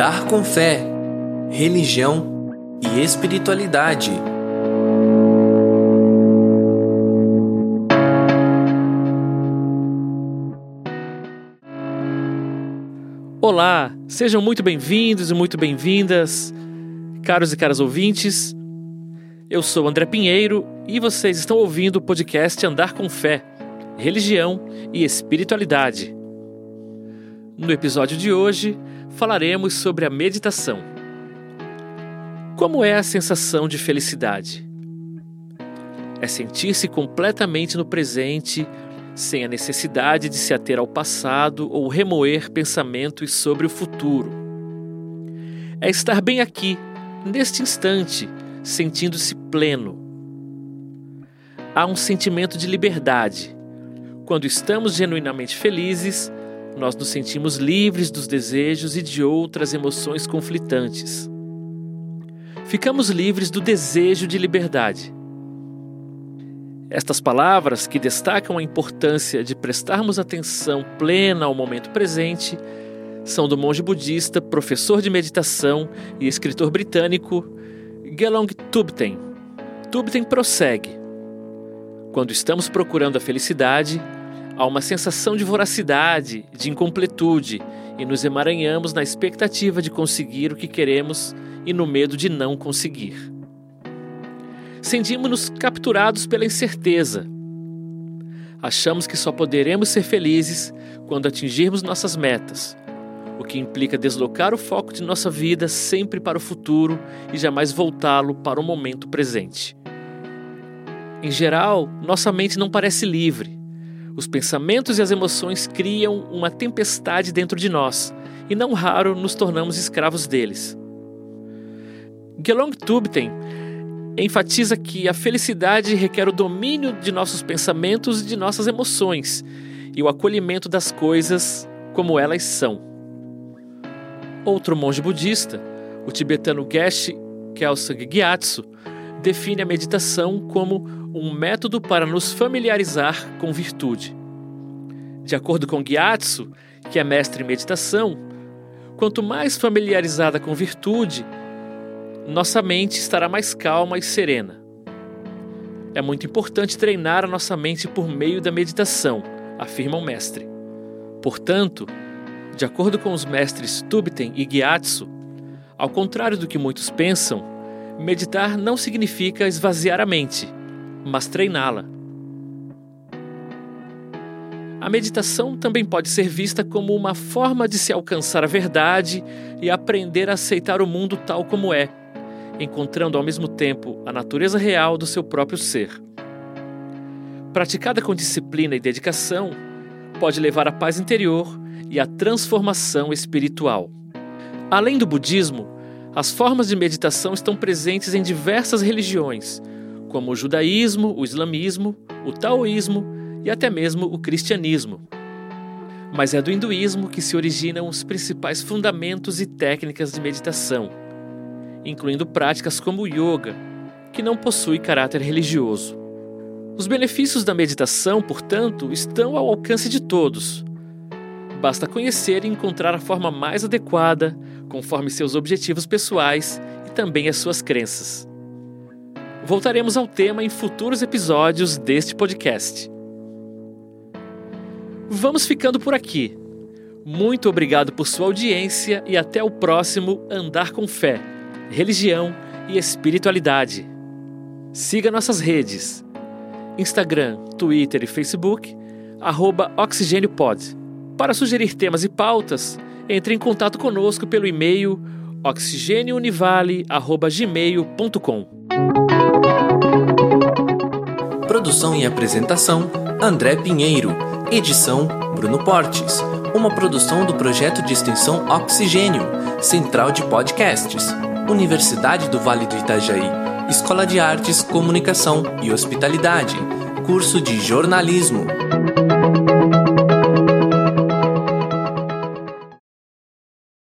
Andar com fé, religião e espiritualidade. Olá, sejam muito bem-vindos e muito bem-vindas, caros e caras ouvintes. Eu sou André Pinheiro e vocês estão ouvindo o podcast Andar com Fé, Religião e Espiritualidade. No episódio de hoje, falaremos sobre a meditação. Como é a sensação de felicidade? É sentir-se completamente no presente, sem a necessidade de se ater ao passado ou remoer pensamentos sobre o futuro. É estar bem aqui, neste instante, sentindo-se pleno. Há um sentimento de liberdade. Quando estamos genuinamente felizes, nós nos sentimos livres dos desejos e de outras emoções conflitantes. Ficamos livres do desejo de liberdade. Estas palavras, que destacam a importância de prestarmos atenção plena ao momento presente, são do monge budista, professor de meditação e escritor britânico Gelong Tubten. Tubten prossegue: Quando estamos procurando a felicidade, Há uma sensação de voracidade, de incompletude, e nos emaranhamos na expectativa de conseguir o que queremos e no medo de não conseguir. Sentimos-nos capturados pela incerteza. Achamos que só poderemos ser felizes quando atingirmos nossas metas, o que implica deslocar o foco de nossa vida sempre para o futuro e jamais voltá-lo para o momento presente. Em geral, nossa mente não parece livre os pensamentos e as emoções criam uma tempestade dentro de nós e não raro nos tornamos escravos deles. Gelong Tubten enfatiza que a felicidade requer o domínio de nossos pensamentos e de nossas emoções e o acolhimento das coisas como elas são. Outro monge budista, o tibetano Geshe Kelsang Gyatso, define a meditação como um método para nos familiarizar com virtude. De acordo com Gyatso, que é mestre em meditação, quanto mais familiarizada com virtude, nossa mente estará mais calma e serena. É muito importante treinar a nossa mente por meio da meditação, afirma o mestre. Portanto, de acordo com os mestres Tubten e Gyatso, ao contrário do que muitos pensam, meditar não significa esvaziar a mente, mas treiná-la. A meditação também pode ser vista como uma forma de se alcançar a verdade e aprender a aceitar o mundo tal como é, encontrando ao mesmo tempo a natureza real do seu próprio ser. Praticada com disciplina e dedicação, pode levar à paz interior e à transformação espiritual. Além do budismo, as formas de meditação estão presentes em diversas religiões, como o judaísmo, o islamismo, o taoísmo e até mesmo o cristianismo. Mas é do hinduísmo que se originam os principais fundamentos e técnicas de meditação, incluindo práticas como o yoga, que não possui caráter religioso. Os benefícios da meditação, portanto, estão ao alcance de todos. Basta conhecer e encontrar a forma mais adequada, conforme seus objetivos pessoais e também as suas crenças. Voltaremos ao tema em futuros episódios deste podcast. Vamos ficando por aqui. Muito obrigado por sua audiência e até o próximo Andar com Fé, Religião e Espiritualidade. Siga nossas redes: Instagram, Twitter e Facebook, arroba OxigênioPod. Para sugerir temas e pautas, entre em contato conosco pelo e-mail oxigêniounivale.gmail.com. Produção e apresentação: André Pinheiro. Edição: Bruno Portes. Uma produção do projeto de extensão Oxigênio, Central de Podcasts, Universidade do Vale do Itajaí, Escola de Artes, Comunicação e Hospitalidade, curso de jornalismo.